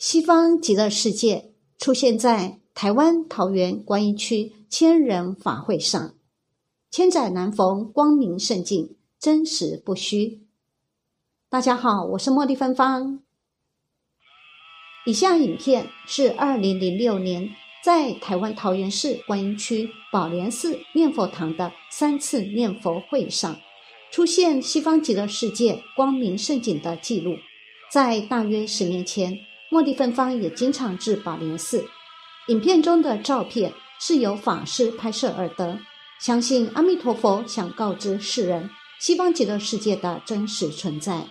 西方极乐世界出现在台湾桃园观音区千人法会上，千载难逢光明圣境，真实不虚。大家好，我是茉莉芬芳。以下影片是二零零六年在台湾桃园市观音区宝莲寺念佛堂的三次念佛会上。出现西方极乐世界光明盛景的记录，在大约十年前，茉莉芬芳也经常至宝莲寺。影片中的照片是由法师拍摄而得，相信阿弥陀佛想告知世人西方极乐世界的真实存在。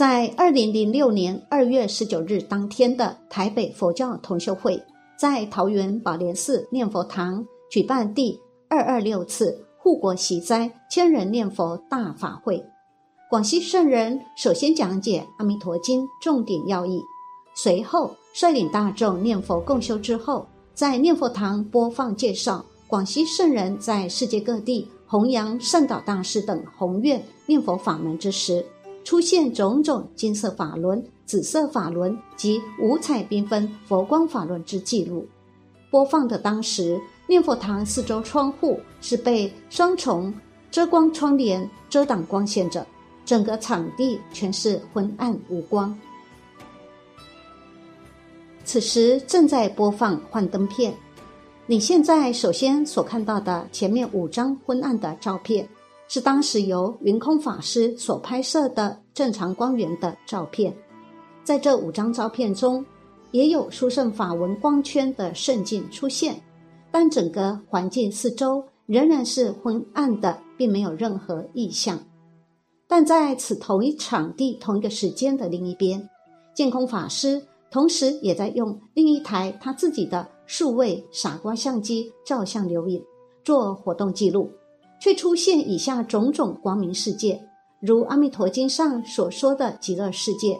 在二零零六年二月十九日当天的台北佛教同修会，在桃园宝莲寺念佛堂举办第二二六次护国喜灾千人念佛大法会。广西圣人首先讲解《阿弥陀经》重点要义，随后率领大众念佛共修之后，在念佛堂播放介绍广西圣人在世界各地弘扬善导大师等宏愿念佛法门之时。出现种种金色法轮、紫色法轮及五彩缤纷佛光法轮之记录。播放的当时，念佛堂四周窗户是被双重遮光窗帘遮挡光线着，整个场地全是昏暗无光。此时正在播放幻灯片。你现在首先所看到的前面五张昏暗的照片。是当时由云空法师所拍摄的正常光源的照片，在这五张照片中，也有殊胜法文光圈的圣境出现，但整个环境四周仍然是昏暗的，并没有任何异象。但在此同一场地、同一个时间的另一边，见空法师同时也在用另一台他自己的数位傻瓜相机照相留影，做活动记录。却出现以下种种光明世界，如《阿弥陀经》上所说的极乐世界，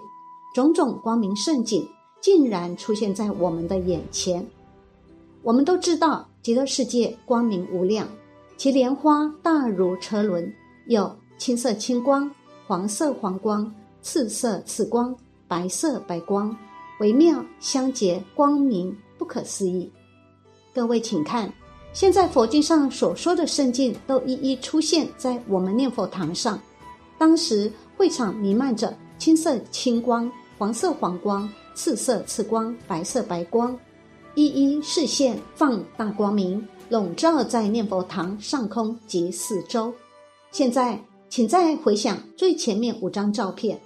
种种光明圣景竟然出现在我们的眼前。我们都知道极乐世界光明无量，其莲花大如车轮，有青色青光、黄色黄光、赤色赤光、白色白光，微妙相结，光明不可思议。各位请看。现在佛经上所说的圣境都一一出现在我们念佛堂上。当时会场弥漫着青色青光、黄色黄光、赤色赤光、白色白光，一一视线放大光明，笼罩在念佛堂上空及四周。现在，请再回想最前面五张照片，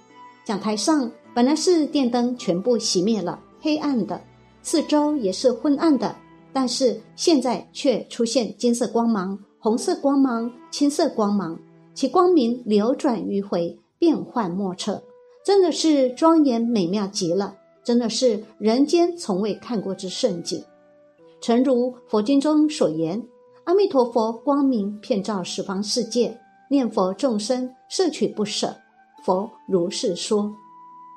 讲台上本来是电灯全部熄灭了，黑暗的，四周也是昏暗的。但是现在却出现金色光芒、红色光芒、青色光芒，其光明流转迂回，变幻莫测，真的是庄严美妙极了，真的是人间从未看过之盛景。诚如佛经中所言，阿弥陀佛光明遍照十方世界，念佛众生摄取不舍。佛如是说。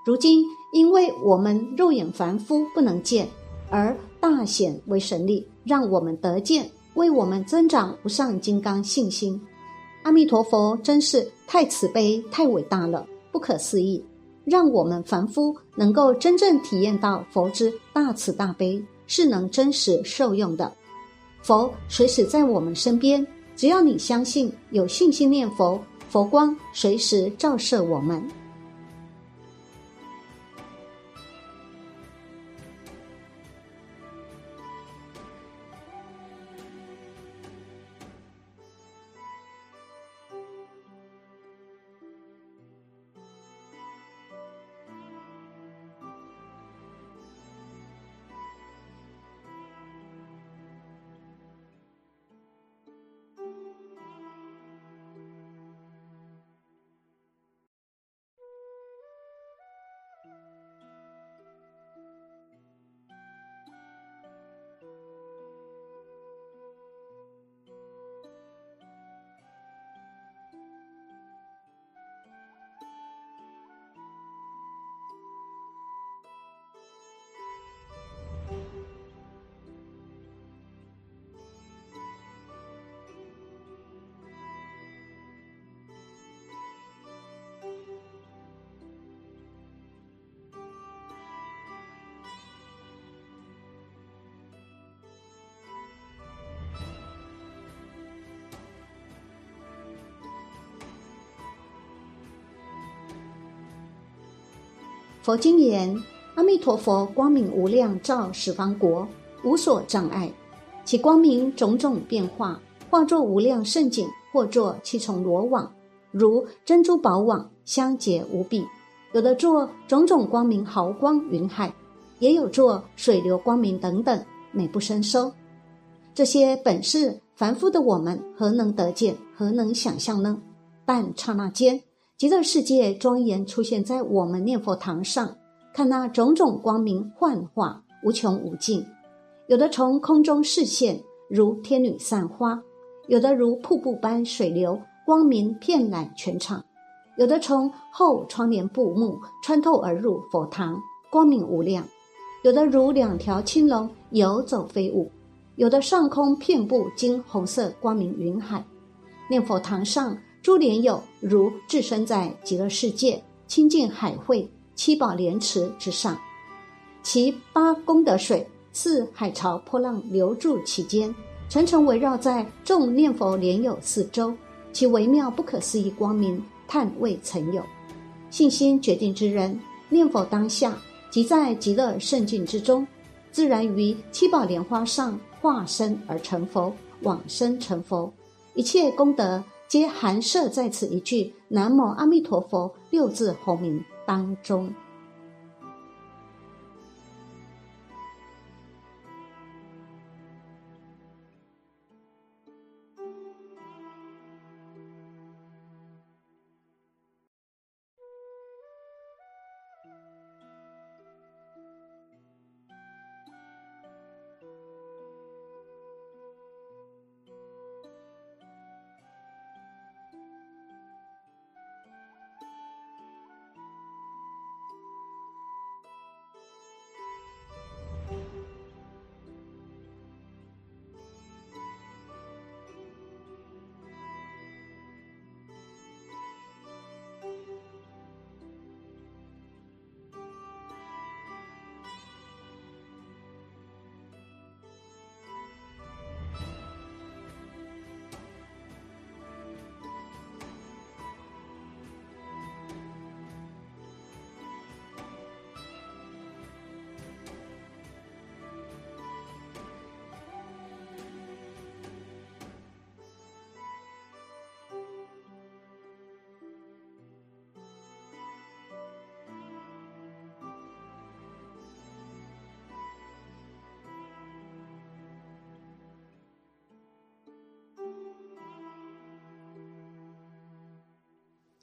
如今因为我们肉眼凡夫不能见。而大显为神力，让我们得见，为我们增长无上金刚信心。阿弥陀佛真是太慈悲、太伟大了，不可思议，让我们凡夫能够真正体验到佛之大慈大悲，是能真实受用的。佛随时在我们身边，只要你相信、有信心念佛，佛光随时照射我们。佛经言：阿弥陀佛光明无量，照十方国，无所障碍。其光明种种变化，化作无量胜景，或作七重罗网，如珍珠宝网，相结无比；有的做种种光明毫光云海，也有做水流光明等等，美不胜收。这些本是凡夫的我们何能得见，何能想象呢？但刹那间，极乐世界庄严出现在我们念佛堂上，看那种种光明幻化，无穷无尽。有的从空中视现，如天女散花；有的如瀑布般水流，光明遍览全场；有的从后窗帘布幕穿透而入佛堂，光明无量；有的如两条青龙游走飞舞；有的上空遍布金红色光明云海。念佛堂上诸莲友如置身在极乐世界清净海会七宝莲池之上，其八功德水。似海潮波浪流注其间，层层围绕在众念佛莲友四周，其微妙不可思议光明，叹未曾有。信心决定之人，念佛当下即在极乐圣境之中，自然于七宝莲花上化身而成佛，往生成佛。一切功德皆含摄在此一句“南无阿弥陀佛”六字洪名当中。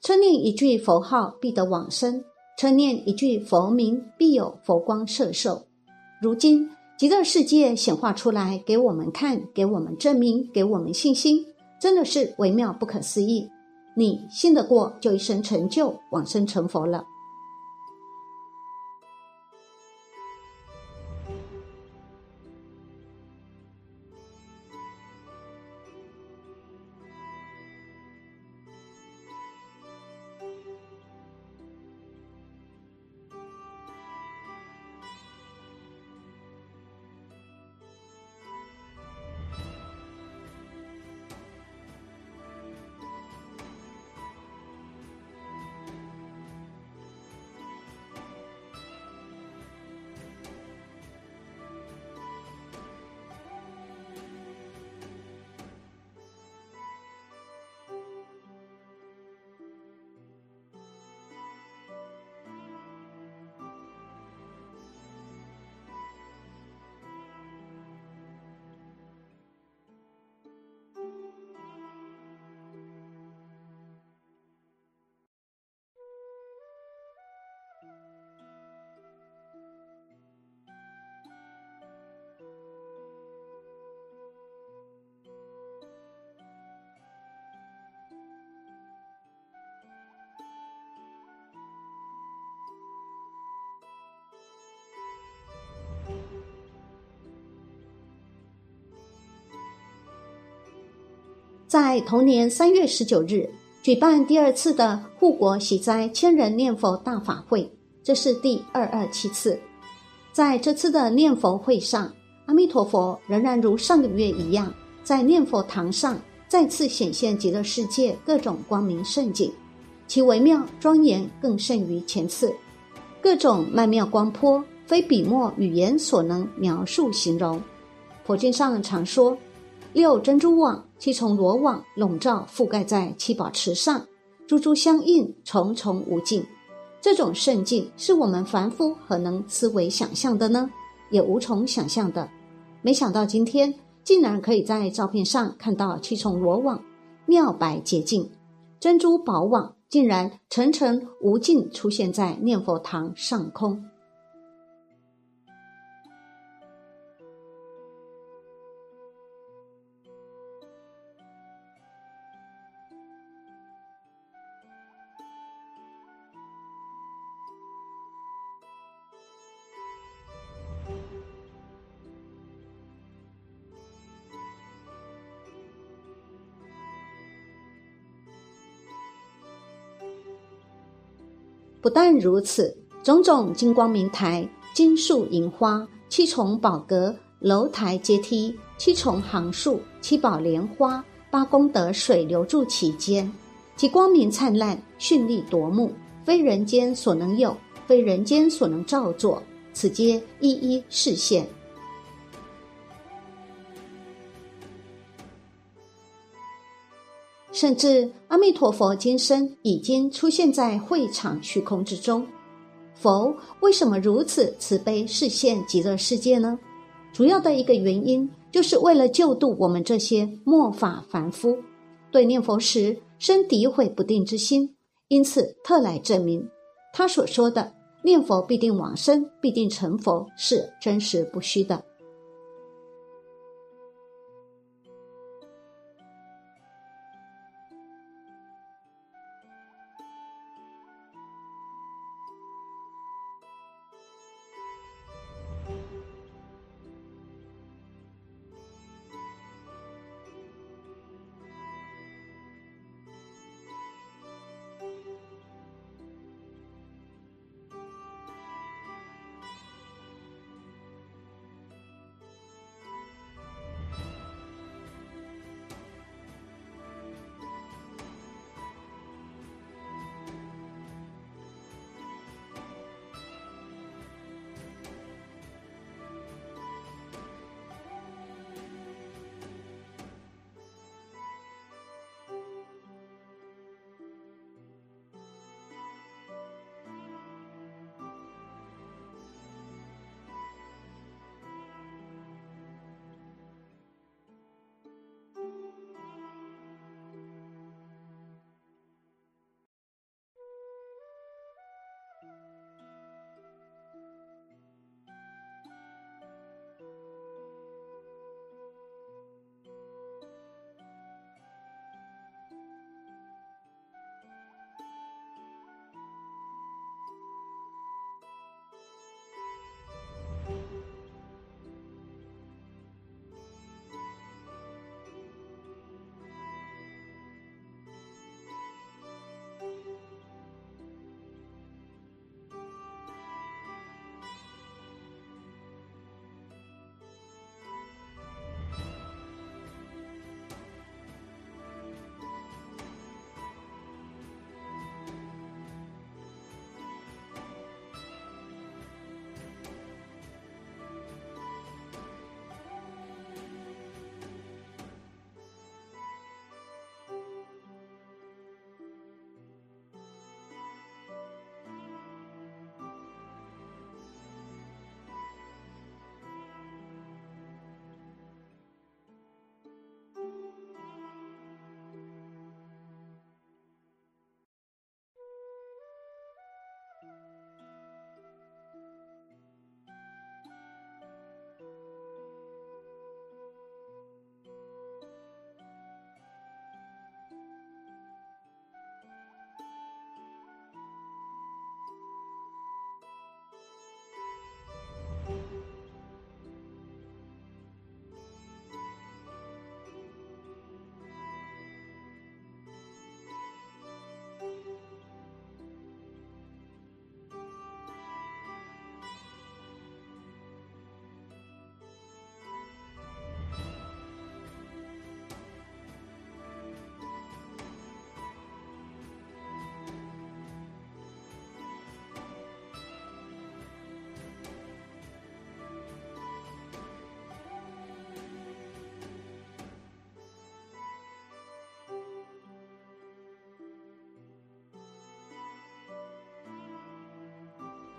称念一句佛号，必得往生；称念一句佛名，必有佛光摄受。如今极乐世界显化出来给我们看，给我们证明，给我们信心，真的是微妙不可思议。你信得过，就一生成就，往生成佛了。在同年三月十九日，举办第二次的护国喜灾千人念佛大法会，这是第二二七次。在这次的念佛会上，阿弥陀佛仍然如上个月一样，在念佛堂上再次显现极乐世界各种光明胜景，其微妙庄严更胜于前次。各种曼妙光波，非笔墨语言所能描述形容。佛经上常说，六珍珠网、七重罗网笼罩覆盖在七宝池上，珠珠相映，重重无尽。这种圣境是我们凡夫何能思维想象的呢？也无从想象的。没想到今天竟然可以在照片上看到七重罗网，妙白洁净，珍珠宝网竟然层层无尽出现在念佛堂上空。不但如此，种种金光明台、金树银花、七重宝阁、楼台阶梯、七重行树、七宝莲花、八功德水流注其间，其光明灿烂、绚丽夺目，非人间所能有，非人间所能造作，此皆一一示现。甚至阿弥陀佛今生已经出现在会场虚空之中。佛为什么如此慈悲示现极乐世界呢？主要的一个原因，就是为了救度我们这些末法凡夫，对念佛时生诋毁不定之心，因此特来证明他所说的念佛必定往生，必定成佛是真实不虚的。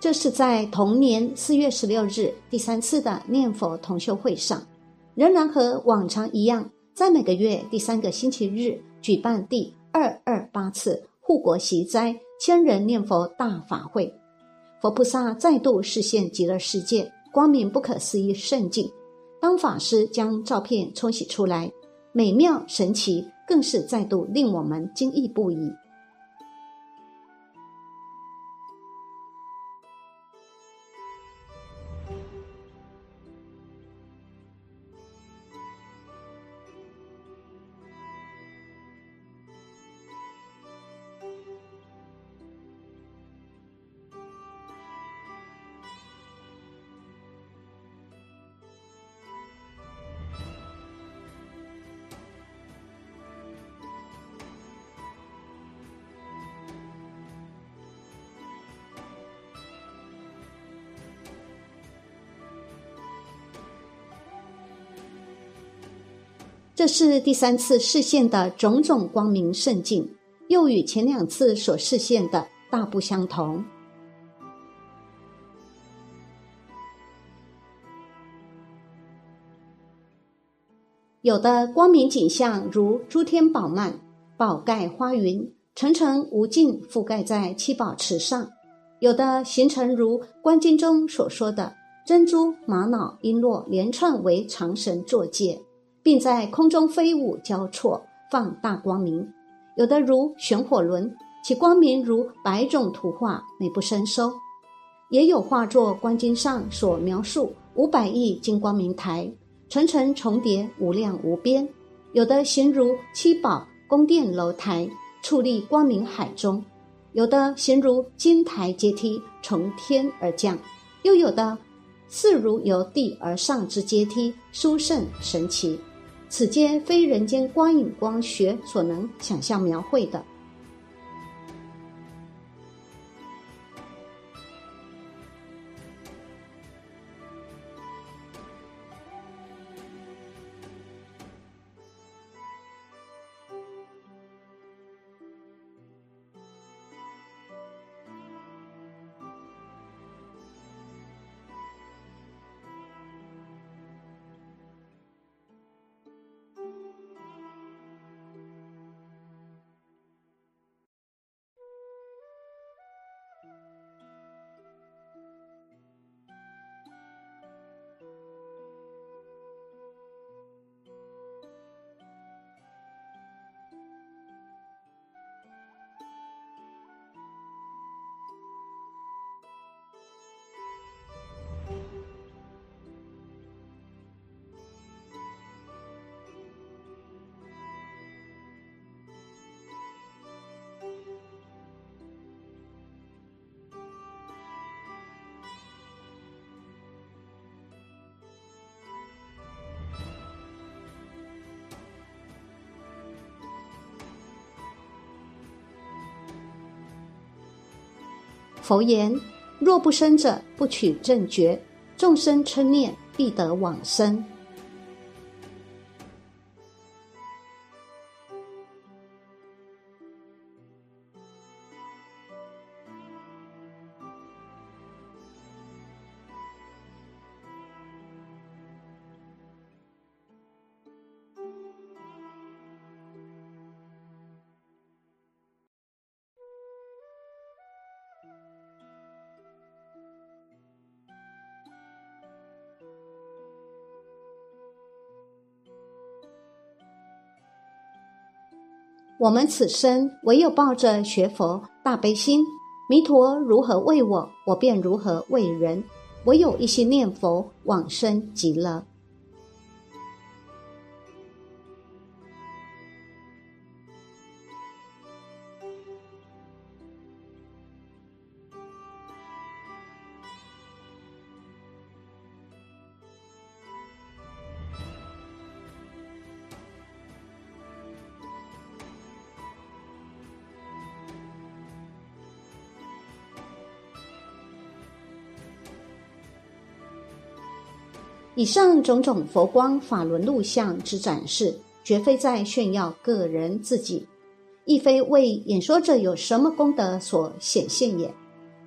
这是在同年四月十六日第三次的念佛同修会上，仍然和往常一样，在每个月第三个星期日举办第二二八次护国习斋千人念佛大法会。佛菩萨再度示现极乐世界光明不可思议圣境。当法师将照片冲洗出来，美妙神奇，更是再度令我们惊异不已。这是第三次视现的种种光明圣境，又与前两次所视现的大不相同。有的光明景象如诸天宝幔、宝盖花云，层层无尽覆盖在七宝池上；有的形成如观经中所说的珍珠、玛瑙、璎珞连串为长绳坐界。并在空中飞舞交错，放大光明；有的如旋火轮，其光明如百种图画，美不胜收；也有画作观经上所描述五百亿金光明台，层层重叠，无量无边；有的形如七宝宫殿楼台，矗立光明海中；有的形如金台阶梯从天而降，又有的似如由地而上之阶梯，殊胜神奇。此间非人间光影光学所能想象描绘的。佛言：若不生者，不取正觉；众生称念，必得往生。我们此生唯有抱着学佛大悲心，弥陀如何为我，我便如何为人。唯有一心念佛，往生极乐。以上种种佛光法轮录像之展示，绝非在炫耀个人自己，亦非为演说者有什么功德所显现也。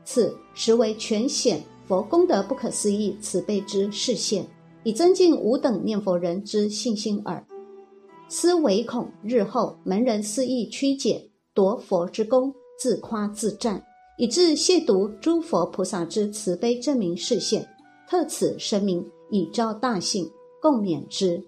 此实为全显佛功德不可思议慈悲之示现，以增进吾等念佛人之信心耳。思唯恐日后门人肆意曲解夺佛之功，自夸自赞，以致亵渎诸佛菩萨之慈悲正明示现，特此声明以昭大幸，共勉之。